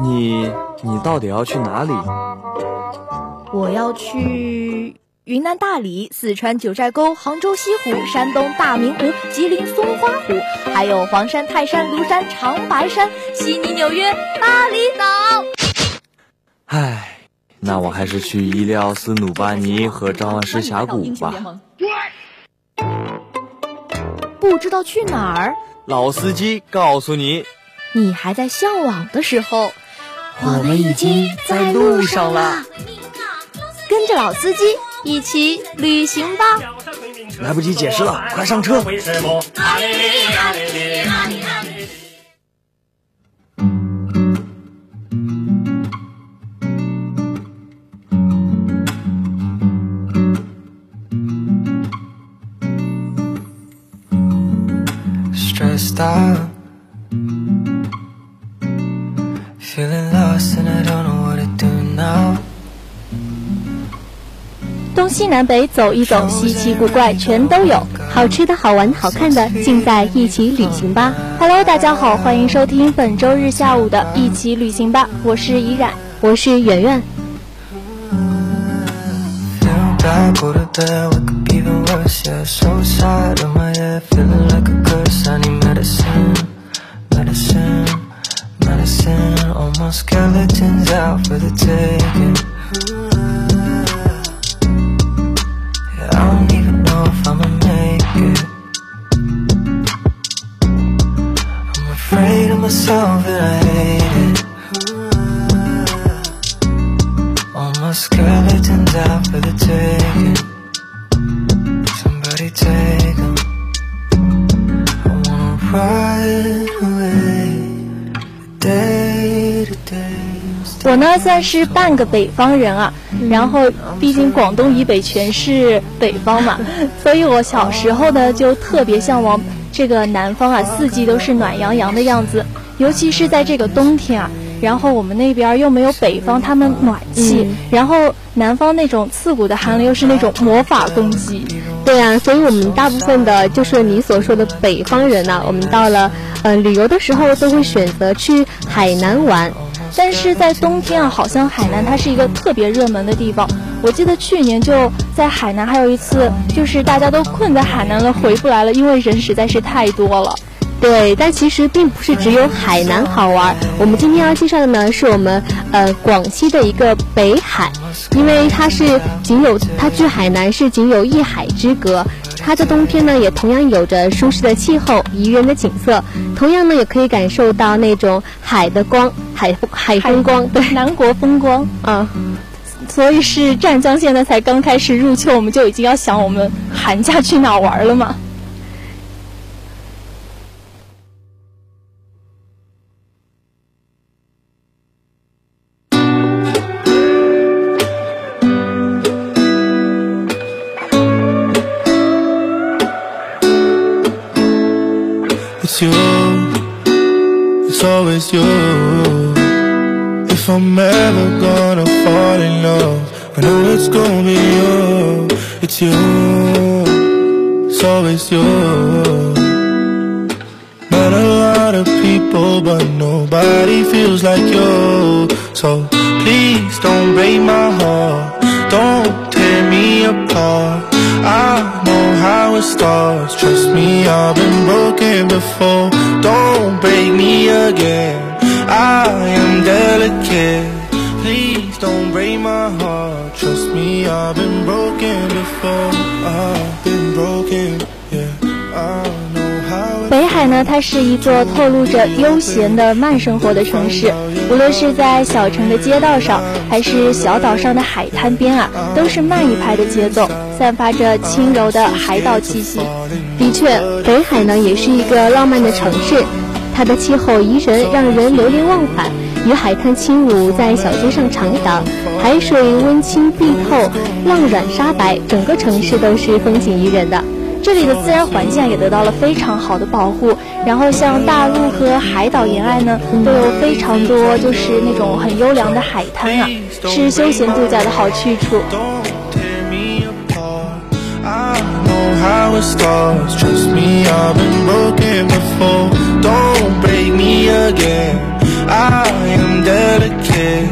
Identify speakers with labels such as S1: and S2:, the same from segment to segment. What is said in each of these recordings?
S1: 你你到底要去哪里？
S2: 我要去云南大理、四川九寨沟、杭州西湖、山东大明湖、吉林松花湖，还有黄山、泰山、庐山、长白山、悉尼、纽约、巴厘岛。
S1: 唉，那我还是去伊利奥斯努巴尼和张万师峡谷吧。
S2: 不知道去哪儿？
S1: 老司机告诉你，
S2: 你还在向往的时候，
S1: 我们已经在路上了。
S2: 跟着老司机一起旅行吧！
S1: 来不及解释了，快上车！
S3: 东西南北走一走，稀奇古怪全都有，好吃的好玩好看的尽在一起旅行吧。Hello，大家好，欢迎收听本周日下午的一起旅行吧，我是怡然，我是圆圆。skeletons out for the taking. 算是半个北方人啊，然后毕竟广东以北全是北方嘛，所以我小时候呢就特别向往这个南方啊，四季都是暖洋洋的样子。尤其是在这个冬天啊，然后我们那边又没有北方他们暖气，然后南方那种刺骨的寒流又是那种魔法攻击，
S4: 对啊，所以我们大部分的就是你所说的北方人呢，我们到了呃旅游的时候都会选择去海南玩，
S2: 但是在冬天啊，好像海南它是一个特别热门的地方。我记得去年就在海南还有一次，就是大家都困在海南了，回不来了，因为人实在是太多了。
S4: 对，但其实并不是只有海南好玩。我们今天要介绍的呢，是我们呃广西的一个北海，因为它是仅有它距海南是仅有一海之隔。它这冬天呢，也同样有着舒适的气候、宜人的景色，同样呢，也可以感受到那种海的光、海海风光，对，
S2: 南国风光。啊。所以是湛江现在才刚开始入秋，我们就已经要想我们寒假去哪玩了吗
S5: I'm ever gonna fall in love, I know it's gonna be you. It's you, it's always you. Met a lot of people, but nobody feels like you. So please don't break my heart, don't tear me apart. I know how it starts Trust me, I've been broken before Don't break me again I am delicate Please don't break my heart Trust me, I've been broken before I've been broken, yeah I
S3: 北海呢，它是一座透露着悠闲的慢生活的城市。无论是在小城的街道上，还是小岛上的海滩边啊，都是慢一拍的节奏，散发着轻柔的海岛气息。的确，北海呢也是一个浪漫的城市，它的气候宜人，让人流连忘返。与海滩轻舞在小街上徜徉，海水温清碧透，浪软沙白，整个城市都是风景宜人的。
S2: 这里的自然环境也得到了非常好的保护，然后像大陆和海岛沿岸呢，都有非常多就是那种很优良的海滩啊，是休闲度假的好去处。
S5: Again. I am delicate.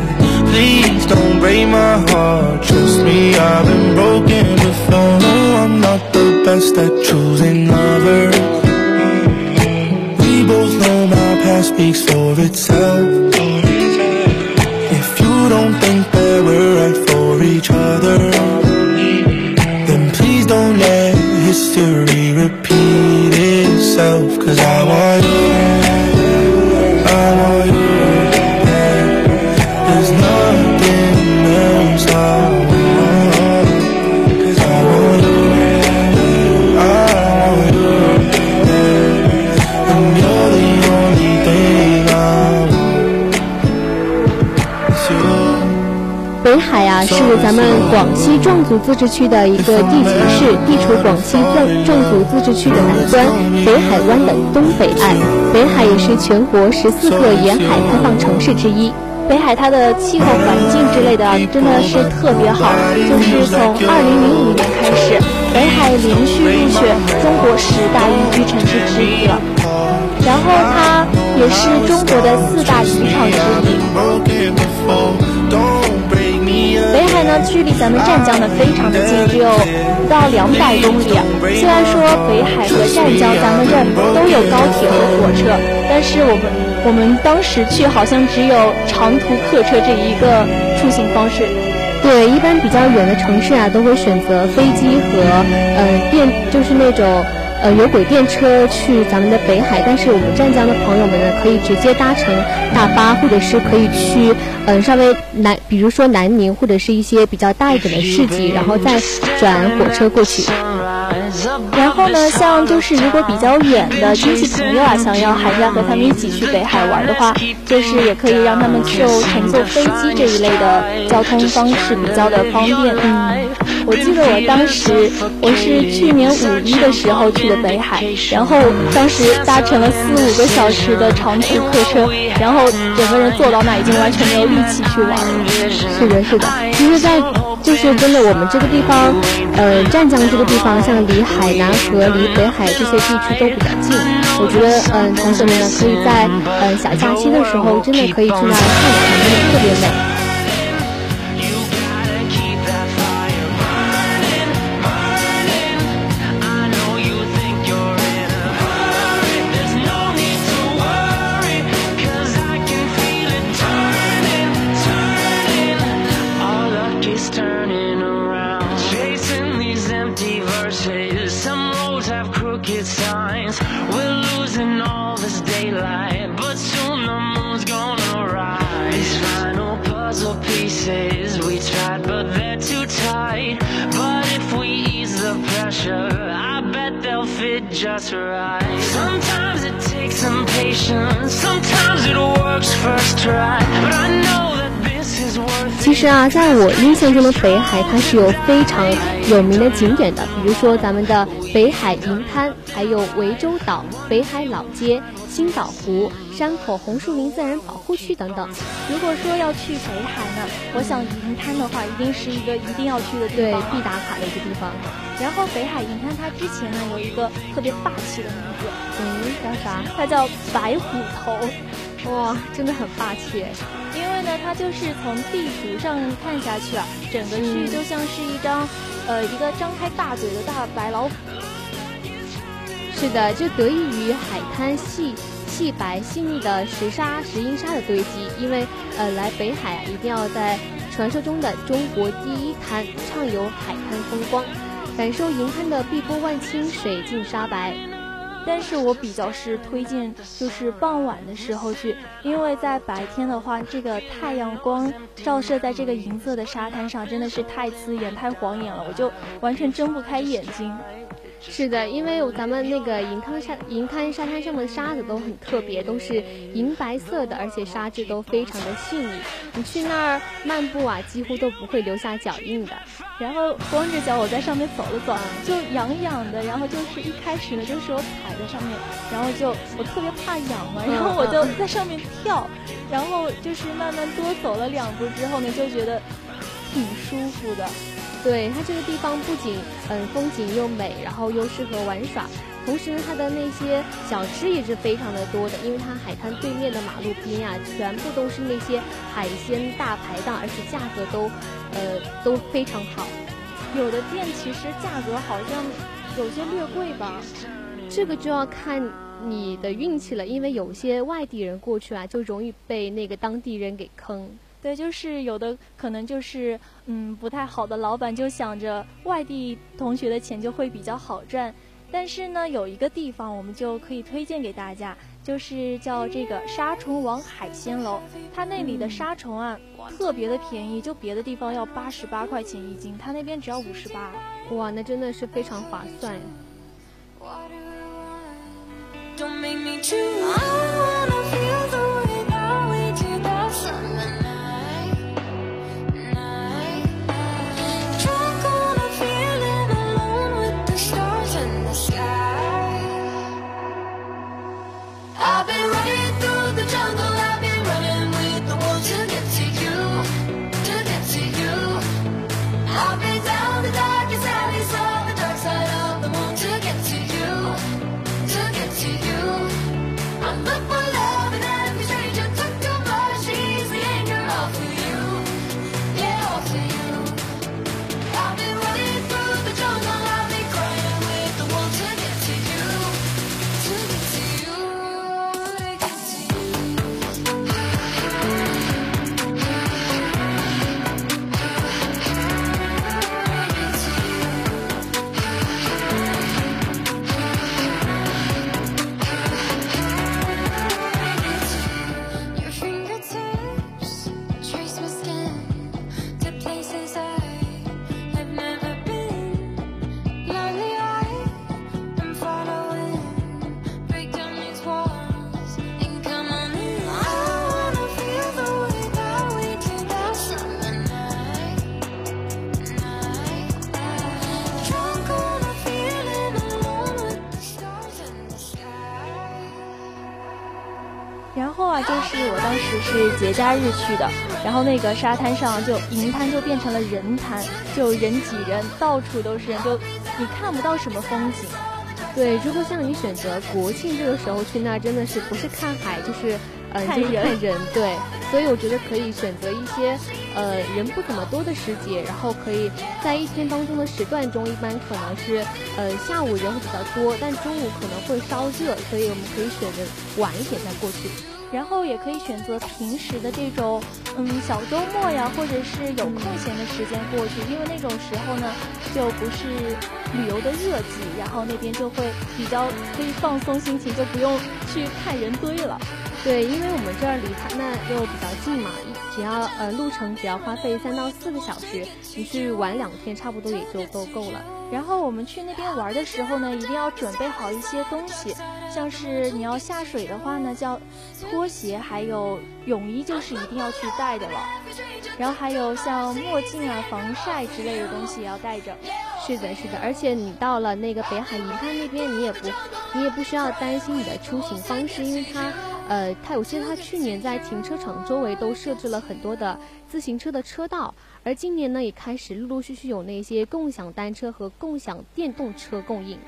S5: Please don't break my heart. Trust me, I've been broken before. No, I'm not the best at choosing lovers. We both know my past speaks for itself. If you don't think that we're right for each other, then please don't let history
S4: 是咱们广西壮族自治区的一个地级市，地处广西壮壮族自治区的南端，北海湾的东北岸。北海也是全国十四个沿海开放城市之一。
S2: 北海它的气候环境之类的真的是特别好，就是从二零零五年开始，北海连续入选中国十大宜居城市之一了。然后它也是中国的四大渔场之一。距离咱们湛江呢非常的近，只有不到两百公里。虽然说北海和湛江咱们这儿都有高铁和火车，但是我们我们当时去好像只有长途客车这一个出行方式。
S4: 对，一般比较远的城市啊，都会选择飞机和呃电，就是那种呃有轨电车去咱们的北海。但是我们湛江的朋友们呢，可以直接搭乘大巴，或者是可以去嗯、稍微南，比如说南宁或者是一些比较大一点的市集，然后再转火车过去。
S2: 然后呢，像就是如果比较远的亲戚朋友啊，想要寒假和他们一起去北海玩的话，就是也可以让他们就乘坐飞机这一类的交通方式比较的方便。嗯，我记得我当时我是去年五一的时候去的北海，然后当时搭乘了四五个小时的长途客车，然后整个人坐到那已经完全没有力气去玩了。
S4: 是的，是的。其实，在就是真的，我们这个地方，呃，湛江这个地方，像离海南和离北海这些地区都比较近。我觉得，嗯、同学们呢，可以在呃小假期的时候，真的可以去那儿看看，真的特别美。在我印象中的北海，它是有非常有名的景点的，比如说咱们的北海银滩，还有涠洲岛、北海老街、星岛湖、山口红树林自然保护区等等。
S2: 如果说要去北海呢，我想银滩的话，一定是一个一定要去的地
S4: 对。，必打卡的一个地方。
S2: 然后北海银滩它之前呢有一个特别霸气的名字，
S4: 嗯，叫啥？
S2: 它叫白虎头。
S4: 哇，真的很霸气。
S2: 因为呢，它就是从地图上看下去啊，整个区域就像是一张，呃，一个张开大嘴的大白老虎。
S4: 是的，这得益于海滩细细白细腻的石沙、石英沙的堆积。因为呃，来北海啊，一定要在传说中的中国第一滩畅游海滩风光，感受银滩的碧波万顷、水净沙白。
S2: 但是我比较是推荐就是傍晚的时候去，因为在白天的话，这个太阳光照射在这个银色的沙滩上，真的是太刺眼、太晃眼了，我就完全睁不开眼睛。
S4: 是的，因为咱们那个银滩沙银滩沙滩上面的沙子都很特别，都是银白色的，而且沙质都非常的细腻。你去那儿漫步啊，几乎都不会留下脚印的。
S2: 然后光着脚我在上面走了走，就痒痒的。然后就是一开始呢，就是我踩在上面，然后就我特别怕痒嘛，然后我就在上面跳，然后就是慢慢多走了两步之后呢，就觉得挺舒服的。
S4: 对它这个地方不仅嗯风景又美，然后又适合玩耍，同时呢它的那些小吃也是非常的多的，因为它海滩对面的马路边啊，全部都是那些海鲜大排档，而且价格都呃都非常好。
S2: 有的店其实价格好像有些略贵吧，
S4: 这个就要看你的运气了，因为有些外地人过去啊，就容易被那个当地人给坑。
S2: 对，就是有的可能就是嗯不太好的老板就想着外地同学的钱就会比较好赚，但是呢有一个地方我们就可以推荐给大家，就是叫这个沙虫王海鲜楼，它那里的沙虫啊特别的便宜，就别的地方要八十八块钱一斤，它那边只要五十八。
S4: 哇，那真的是非常划算。
S6: Don't make me choose.
S2: 节假日去的，然后那个沙滩上就银滩就变成了人滩，就人挤人，到处都是人，就你看不到什么风景。
S4: 对，如果像你选择国庆这个时候去，那真的是不是看海就是呃就是
S2: 看人
S4: 对。所以我觉得可以选择一些呃人不怎么多的时节，然后可以在一天当中的时段中，一般可能是呃下午人会比较多，但中午可能会稍热，所以我们可以选择晚一点再过去。
S2: 然后也可以选择平时的这种，嗯，小周末呀，或者是有空闲的时间过去，因为那种时候呢，就不是旅游的热季，然后那边就会比较可以放松心情，就不用去看人堆了。
S4: 对，因为我们这儿离它那又比较近嘛，只要呃路程只要花费三到四个小时，你去玩两天差不多也就都够了。
S2: 然后我们去那边玩的时候呢，一定要准备好一些东西，像是你要下水的话呢，叫拖鞋，还有泳衣，就是一定要去带的了。然后还有像墨镜啊、防晒之类的东西也要带着。
S4: 是的，是的，而且你到了那个北海银滩那边，你也不，你也不需要担心你的出行方式，因为它，呃，它我记得它去年在停车场周围都设置了很多的自行车的车道，而今年呢也开始陆陆续续有那些共享单车和共享电动车供应，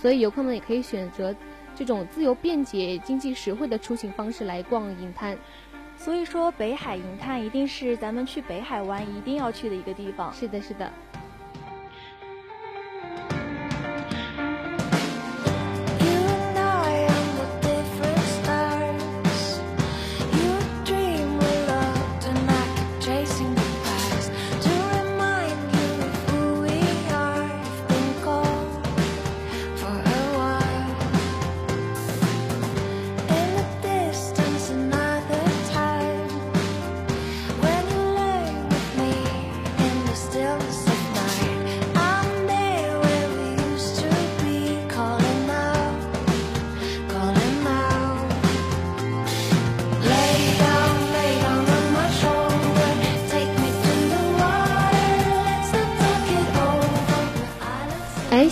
S4: 所以游客们也可以选择这种自由便捷、经济实惠的出行方式来逛银滩。
S2: 所以说，北海银滩一定是咱们去北海湾一定要去的一个地方。
S4: 是的，是的。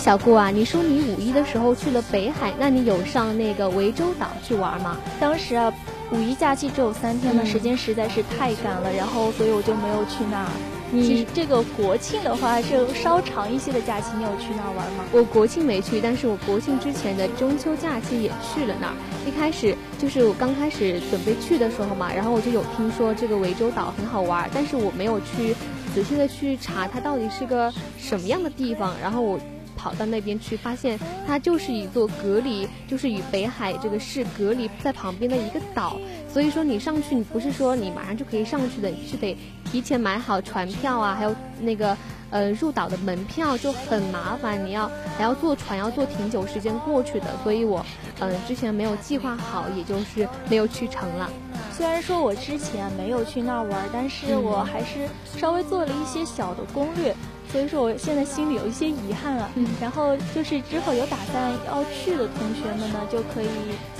S4: 小顾啊，你说你五一的时候去了北海，那你有上那个涠洲岛去玩吗？
S2: 当时啊，五一假期只有三天的时间，实在是太赶了，然后所以我就没有去那儿。你这个国庆的话，就稍长一些的假期，你有去那儿玩吗？
S4: 我国庆没去，但是我国庆之前的中秋假期也去了那儿。一开始就是我刚开始准备去的时候嘛，然后我就有听说这个涠洲岛很好玩，但是我没有去仔细的去查它到底是个什么样的地方。然后我跑到那边去，发现它就是一座隔离，就是与北海这个市隔离在旁边的一个岛。所以说你上去，你不是说你马上就可以上去的，你是得提前买好船票啊，还有那个呃入岛的门票就很麻烦，你要还要坐船，要坐挺久时间过去的。所以我嗯、呃之前没有计划好，也就是没有去成了。
S2: 虽然说我之前没有去那儿玩，但是我还是稍微做了一些小的攻略，所以说我现在心里有一些遗憾了。
S4: 嗯
S2: 然后就是之后有打算要去的同学们呢，就可以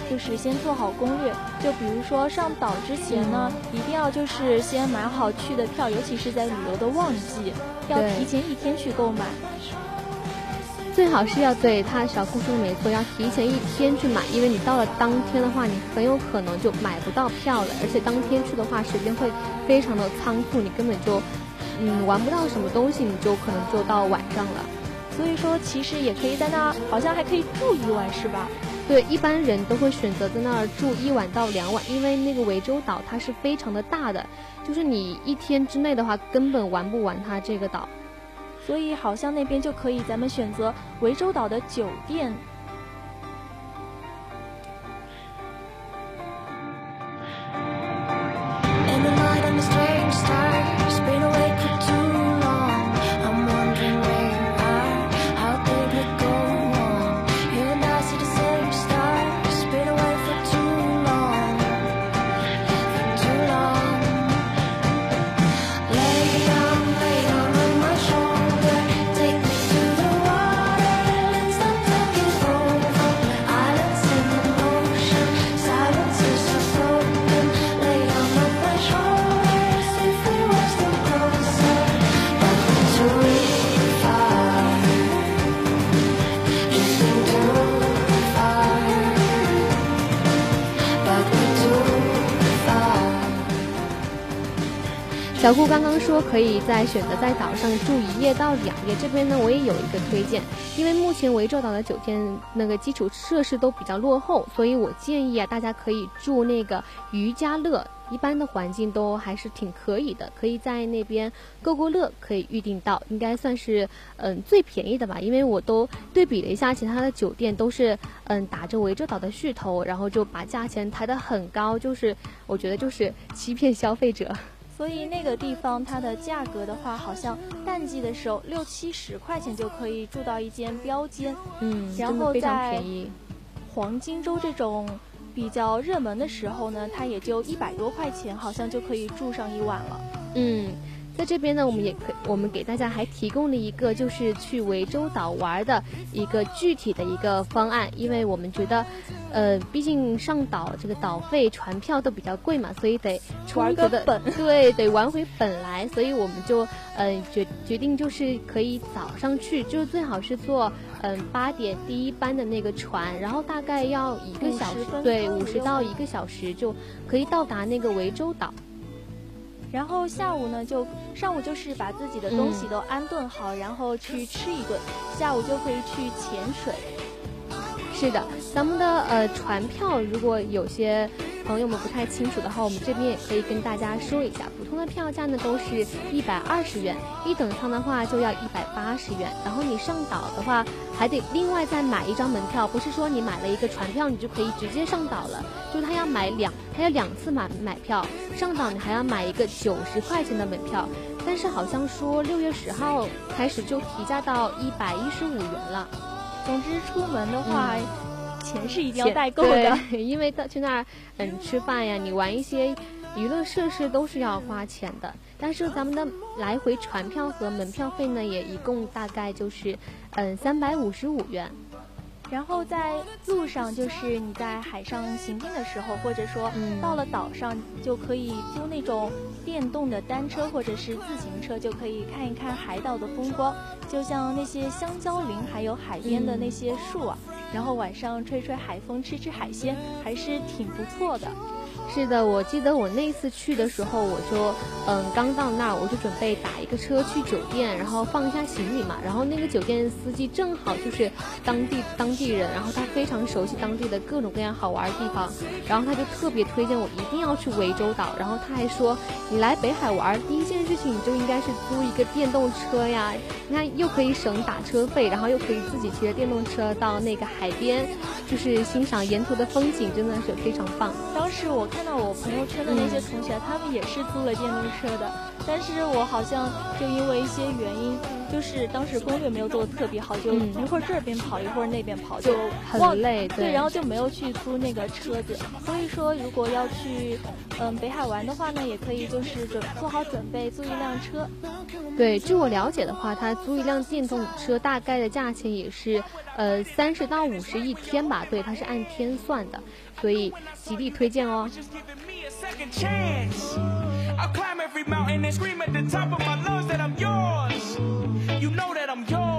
S2: 就是先做好攻略，就比如说上岛之前呢，一定要就是先买好去的票，尤其是在旅游的旺季，要提前一天去购买。
S4: 最好是要对他小顾说的没错，要提前一天去买，因为你到了当天的话，你很有可能就买不到票了，而且当天去的话，时间会非常的仓促，你根本就嗯玩不到什么东西，你就可能就到晚上了。
S2: 所以说，其实也可以在那儿，好像还可以住一晚，是吧？
S4: 对，一般人都会选择在那儿住一晚到两晚，因为那个涠洲岛它是非常的大的，就是你一天之内的话根本玩不完它这个岛。
S2: 所以好像那边就可以咱们选择涠洲岛的酒店。
S7: And the
S4: 小顾刚刚说可以在选择在岛上住一夜到两夜，这边呢我也有一个推荐，因为目前涠洲岛的酒店那个基础设施都比较落后，所以我建议啊大家可以住那个渔家乐，一般的环境都还是挺可以的，可以在那边购购乐可以预定到，应该算是嗯最便宜的吧，因为我都对比了一下其他的酒店都是嗯打着涠洲岛的噱头，然后就把价钱抬得很高，就是我觉得就是欺骗消费者。
S2: 所以那个地方它的价格的话，好像淡季的时候六七十块钱就可以住到一间标间，
S4: 嗯，
S2: 然后在
S4: 便宜。
S2: 黄金周这种比较热门的时候呢，它也就一百多块钱，好像就可以住上一晚了。
S4: 嗯，在这边呢，我们也可我们给大家还提供了一个就是去涠洲岛玩的一个具体的一个方案，因为我们觉得，呃，毕竟上岛这个岛费、船票都比较贵嘛，所以得充
S2: 玩个本
S4: 对，得玩回本来，所以我们就呃决决定就是可以早上去，就最好是坐嗯八点第一班的那个船，然后大概要一个小时
S2: 50，分
S4: 对，五十到一个小时就可以到达那个涠洲岛。
S2: 然后下午呢，就上午就是把自己的东
S4: 嗯
S2: 西都安顿好，然后去吃一顿，下午就可以去潜水。
S4: 是的，咱们的呃船票，如果有些朋友们不太清楚的话，我们这边也可以跟大家说一下。普通的票价呢都是一百二十元，一等舱的话就要一百八十元。然后你上岛的话，还得另外再买一张门票，不是说你买了一个船票你就可以直接上岛了，就他要买两，他要两次买买票，上岛你还要买一个九十块钱的门票。但是好像说六月十号开始就提价到一百一十五元了。
S2: 总之出门的话，钱是一定要
S4: 钱
S2: 带够的。
S4: 因为到去那儿，嗯，吃饭呀，你玩一些娱乐设施都是要花钱的。但是咱们的来回船票和门票费呢，也一共大概就是，嗯，三百五十五元。
S2: 然后在路上，就是你在海上行进的时候，或者说
S4: 嗯
S2: 到了岛上，就可以租那种电动的单车或者是自行车，就可以看一看海岛的风光，就像那些香蕉林，还有海边的那些树啊。然后晚上吹吹海风，吃吃海鲜，还是挺不错的。
S4: 是的，我记得我那次去的时候，我就嗯刚到那儿，我就准备打一个车去酒店，然后放一下行李嘛。然后那个酒店司机正好就是当地当地人，然后他非常熟悉当地的各种各样好玩的地方，然后他就特别推荐我一定要去涠洲岛。然后他还说，你来北海玩，第一件事情你就应该是租一个电动车呀，你看又可以省打车费，然后又可以自己骑着电动车到那个海边，就是欣赏沿途的风景，真的是非常棒。
S2: 当时我看到我朋友圈的那些同学，他们也是租了电动车的，但是我好像就因为一些原因，就是当时攻略没有做的特别好，就
S4: 嗯。
S2: 一会儿这边跑，一会儿那边跑，就
S4: 很累对。
S2: 对，然后就没有去租那个车子。所以说，如果要去嗯北海玩的话呢，也可以就是准做好准备，租一辆车。
S4: 对，据我了解的话，他租一辆电动车大概的价钱也是呃三十到五十一天吧，对，它是按天算的，所以极力推荐哦。
S6: Just giving me a second chance. I'll climb every mountain and scream at the top of my lungs that I'm yours. You know that I'm yours.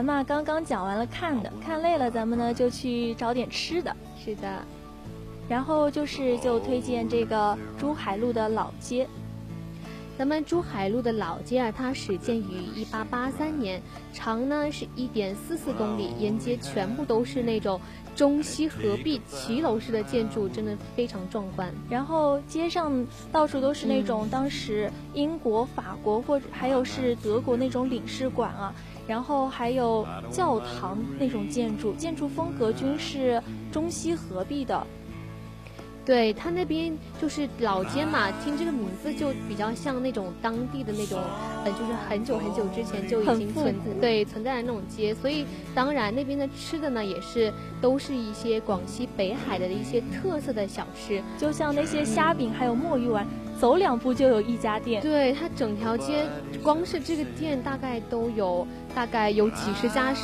S2: 咱们啊刚刚讲完了看的，看累了，咱们呢就去找点吃的。
S4: 是的，
S2: 然后就是就推荐这个珠海路的老街，
S4: 咱们珠海路的老街啊，它始建于一八八三年，长呢是一点四四公里，沿街全部都是那种中西合璧骑楼式的建筑，真的非常壮观。
S2: 然后街上到处都是那种当时英国、法国或者还有是德国那种领事馆啊，然后还有教堂那种建筑，建筑风格均是中西合璧的。
S4: 对他那边就是老街嘛，听这个名字就比较像那种当地的那种，呃，就是很久很久之前就已经存
S2: 古
S4: 对存在的那种街，所以当然那边的吃的呢，也是都是一些广西北海的一些特色的小吃。
S2: 就像那些虾饼还有墨鱼丸，走两步就有一家店。
S4: 对，它整条街光是这个店大概都有大概有几十家十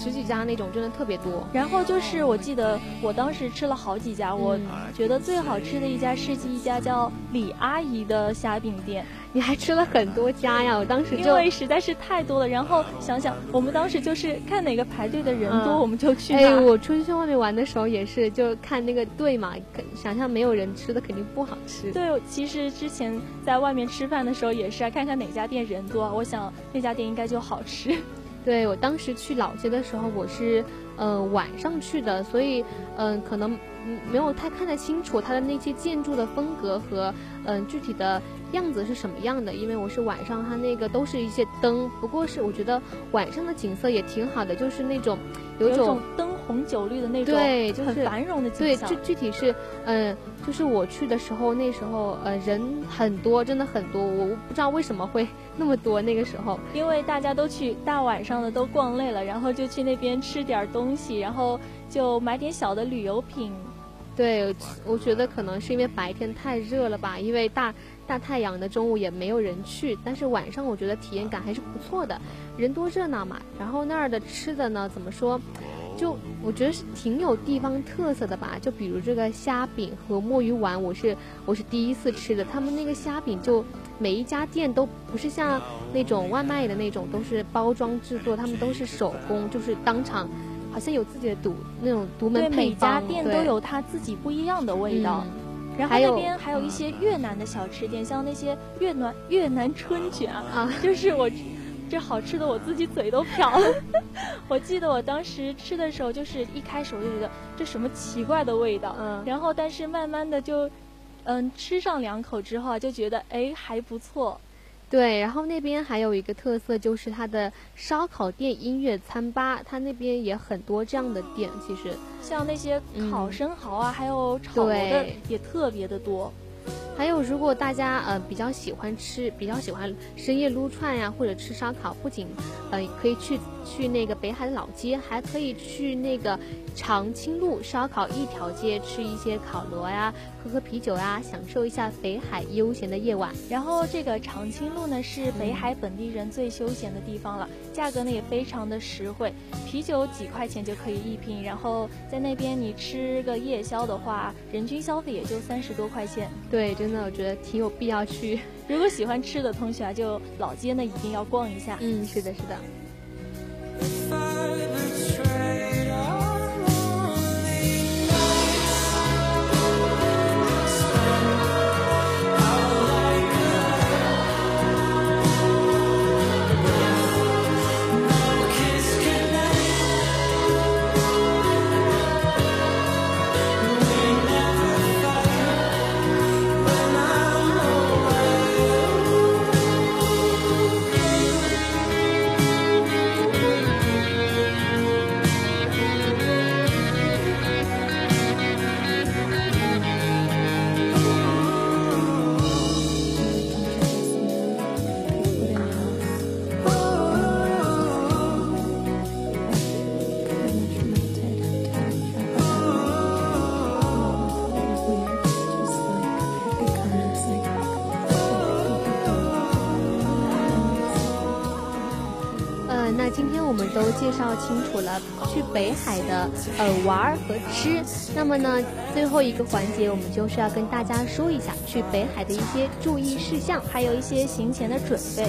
S4: 十十几家那种，真的特别多。
S2: 然后就是我记得我当时吃了好几家，我
S4: 嗯
S2: 觉得最好吃的一家是一家叫李阿姨的虾饼店。
S4: 你还吃了很多家呀！我当时
S2: 因为实在是太多了，然后想想，我们当时就是看哪个排队的人多，
S4: 嗯
S2: 我们就去
S4: 哎，
S2: 哪。
S4: 我出去去外面玩的时候也是，就看那个队嘛，想象没有人吃的肯定不好吃。
S2: 对，其实之前在外面吃饭的时候也是啊，看看哪家店人多，我想那家店应该就好吃。
S4: 对我当时去老街的时候，我是呃晚上去的，所以嗯、呃可能嗯没有太看得清楚它的那些建筑的风格和嗯、具体的样子是什么样的，因为我是晚上，它那个都是一些灯，不过是我觉得晚上的景色也挺好的，就是那种有一种
S2: 灯红酒绿的那种，
S4: 对就是
S2: 很繁荣的景象
S4: 对，
S2: 象
S4: 具。具体是，嗯、就是我去的时候，那时候呃人很多，真的很多，我不知道为什么会 那么多。那个时候，
S2: 因为大家都去大晚上的都逛累了，然后就去那边吃点东西，然后就买点小的旅游品。
S4: 对，我觉得可能是因为白天太热了吧，因为大大太阳的中午也没有人去，但是晚上我觉得体验感还是不错的，人多热闹嘛。然后那儿的吃的呢，怎么说？就我觉得是挺有地方特色的吧，就比如这个虾饼和墨鱼丸，我是我是第一次吃的。他们那个虾饼就每一家店都不是像那种外卖的那种，都是包装制作，他们都是手工，就是当场，好像有自己的独那种独门
S2: 对，
S4: 配
S2: 每家
S4: 方对
S2: 店都有它自己不一样的味道。
S4: 嗯
S2: 然后那边还有一些越南的小吃店，像那些越南越南春卷啊，
S4: 啊
S2: 就是我这好吃的我自己嘴都瓢了。我记得我当时吃的时候，就是一开始我就觉得这什么奇怪的味道，
S4: 嗯
S2: 然后但是慢慢的就嗯吃上两口之后啊，就觉得哎还不错。
S4: 对，然后那边还有一个特色就是它的烧烤店、音乐餐吧，它那边也很多这样的店。其实，
S2: 像那些烤生蚝啊，还有炒螺的也特别的多。
S4: 还有如果大家呃比较喜欢吃，比较喜欢深夜撸串呀，或者吃烧烤，不仅呃可以去去那个北海的老街，还可以去那个长青路烧烤一条街吃一些烤螺呀，喝喝啤酒呀，享受一下北海悠闲的夜晚。
S2: 然后这个长青路呢是北海本地人最休闲的地方了，价格呢也非常的实惠，啤酒几块钱就可以一瓶，然后在那边你吃个夜宵的话，人均消费也就三十多块钱。
S4: 对，真的我觉得挺有必要去。
S2: 如果喜欢吃的同学啊，就老街呢一定要逛一下。
S4: 嗯，是的，是的。都介绍清楚了去北海的呃玩儿和吃。那么呢，最后一个环节我们就是要跟大家说一下去北海的一些注意事项，
S2: 还有一些行前的准备。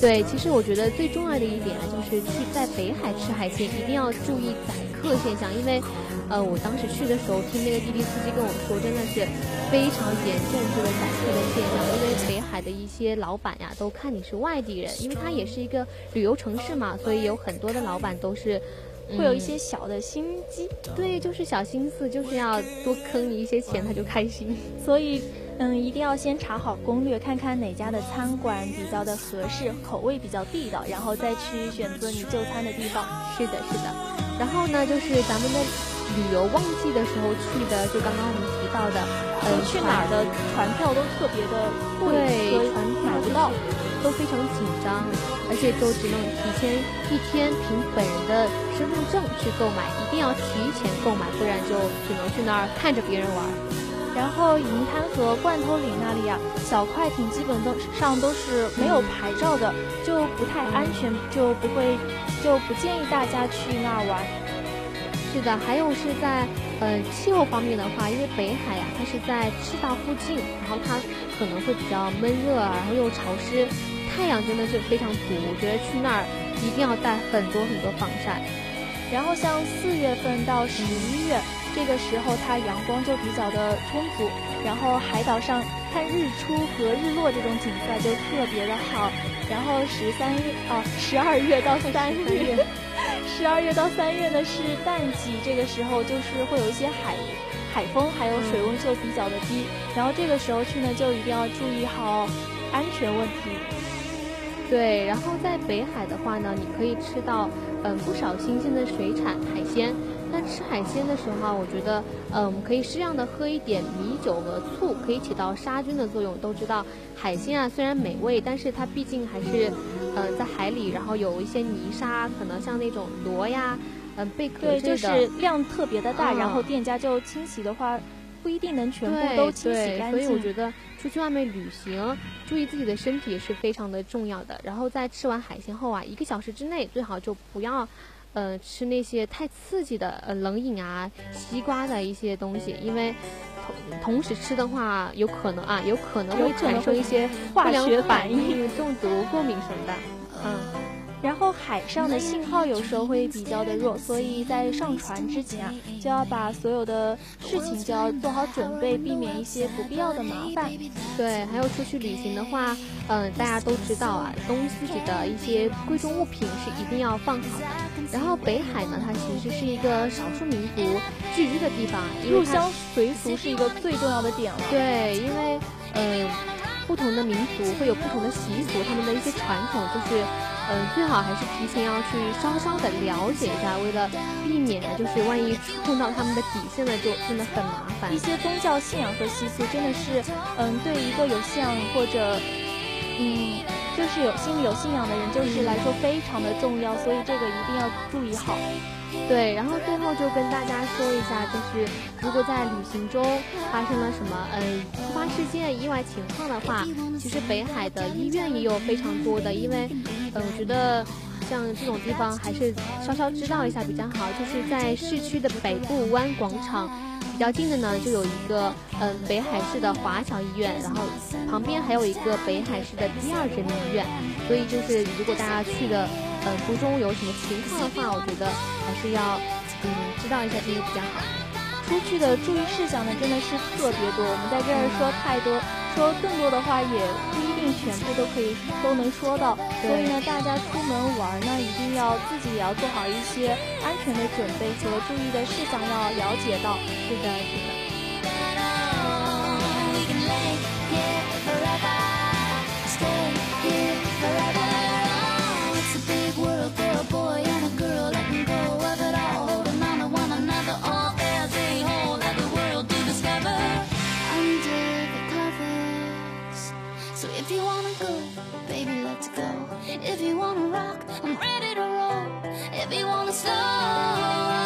S4: 对，其实我觉得最重要的一点啊，就是去在北海吃海鲜一定要注意宰客现象，因为，呃，我当时去的时候听那个滴滴司机跟我说，真的是非常严重这个宰客的现象，因为北海的一些老板呀都看你是外地人，因为它也是一个旅游城市嘛，所以有很多的老板都是。
S2: 会有一些小的心机，
S4: 对，就是小心思，就是要多坑你一些钱，他就开心。
S2: 所以，嗯，一定要先查好攻略，看看哪家的餐馆比较的合适，口味比较地道，然后再去选择你就餐的地方。
S4: 是的，是的。然后呢，就是咱们的旅游旺季的时候去的，就刚刚我们提到的，呃，
S2: 去哪儿的船票都特别的贵，
S4: 对，船
S2: 买不到，
S4: 都非常紧张，而且都只能提前一天凭本人的身份证去购买，一定要提前购买，不然就只能去那儿看着别人玩。
S2: 然后银滩和罐头岭那里啊，小快艇基本都上都是没有牌照的，就不太安全，就不会就不建议大家去那儿玩。
S4: 是的，还有是在呃气候方面的话，因为北海呀、它是在赤道附近，然后它可能会比较闷热啊，然后又潮湿，太阳真的是非常毒。我觉得去那儿一定要带很多很多防晒。
S2: 然后像四月份到十一月这个时候，它阳光就比较的充足，然后海岛上看日出和日落这种景色就特别的好。然后十三月哦，十二月到三月 十二月到三月呢是淡季，这个时候就是会有一些海海风，还有水温就比较的低。然后这个时候去呢，就一定要注意好安全问题。
S4: 对，然后在北海的话呢，你可以吃到嗯不少新鲜的水产海鲜。那吃海鲜的时候，我觉得嗯可以适量的喝一点米酒和醋，可以起到杀菌的作用。都知道海鲜啊虽然美味，但是它毕竟还是呃在海里，然后有一些泥沙，可能像那种螺呀，嗯贝壳
S2: 对，
S4: 之类的。
S2: 就是量特别的大，
S4: 嗯
S2: 然后店家就清洗的话，不一定能全部都清洗
S4: 对，
S2: 干
S4: 所以我。觉得出去外面旅行，注意自己的身体是非常的重要的。然后在吃完海鲜后啊，一个小时之内最好就不要，呃，吃那些太刺激的呃冷饮啊、西瓜的一些东西，因为同同时吃的话，有可能啊，有可能会产生一些
S2: 化
S4: 不良
S2: 学反
S4: 应、中毒、过敏什么的。
S2: 嗯，然后海上的信号有时候会比较的弱，所以在上船之前啊，就要把所有的事情就要做好准备，避免一些不必要的麻烦。
S4: 对，还有出去旅行的话，嗯、大家都知道啊，东自己的一些贵重物品是一定要放好的。然后北海呢，它其实是一个少数民族聚居的地方，
S2: 入乡随俗是一个最重要的点了。
S4: 对，因为呃，不同的民族会有不同的习俗，他们的一些传统就是，嗯、最好还是提前要去稍稍的了解一下，为了避免呢，就是万一触碰到他们的底线了，就真的很麻烦
S2: 一。些宗教信仰和习俗真的是，嗯，对一个有信仰或者，嗯，就是有心里有信仰的人，就是来说非常的重要，所以这个一定要注意好。
S4: 对，然后最后就跟大家说一下，就是如果在旅行中发生了什么呃突发事件、意外情况的话，其实北海的医院也有非常多的，因为呃我觉得像这种地方还是稍稍知道一下比较好。就是在市区的北部湾广场比较近的呢，就有一个嗯、北海市的华侨医院，然后旁边还有一个北海市的第二人民医院，所以就是如果大家去的呃途中有什么情况的话，我觉得还是要嗯知道一下这个比较好。
S2: 出去的注意事项呢，真的是特别多。我们在这儿说太多，说更多的话也不一定全部都可以都能说到。所以呢，大家出门玩呢，一定要自己也要做好一些安全的准备和注意的事项要了解到。
S4: 是的，
S6: If you wanna rock, I'm ready to roll. If you wanna slow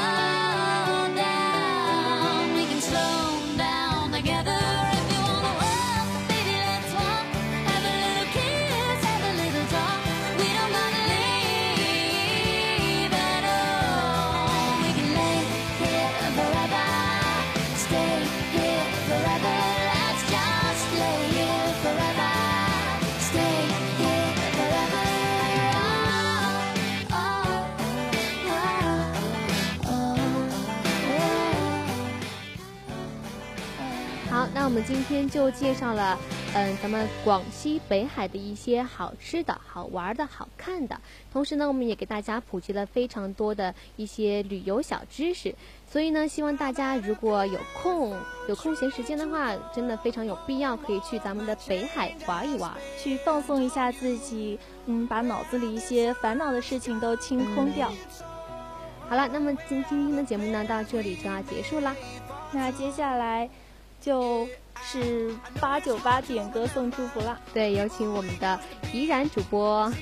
S4: 们今天就介绍了，嗯，咱们广西北海的一些好吃的、好玩的、好看的。同时呢，我们也给大家普及了非常多的一些旅游小知识。所以呢，希望大家如果有空、有空闲时间的话，真的非常有必要可以去咱们的北海玩一玩。
S2: 去放松一下自己，嗯，把脑子里一些烦恼的事情都清空掉。
S4: 好了，那么今今天的节目呢，到这里就要结束啦。
S2: 那接下来就是八九八点歌送祝福了。
S4: 对，有请我们的怡然主播。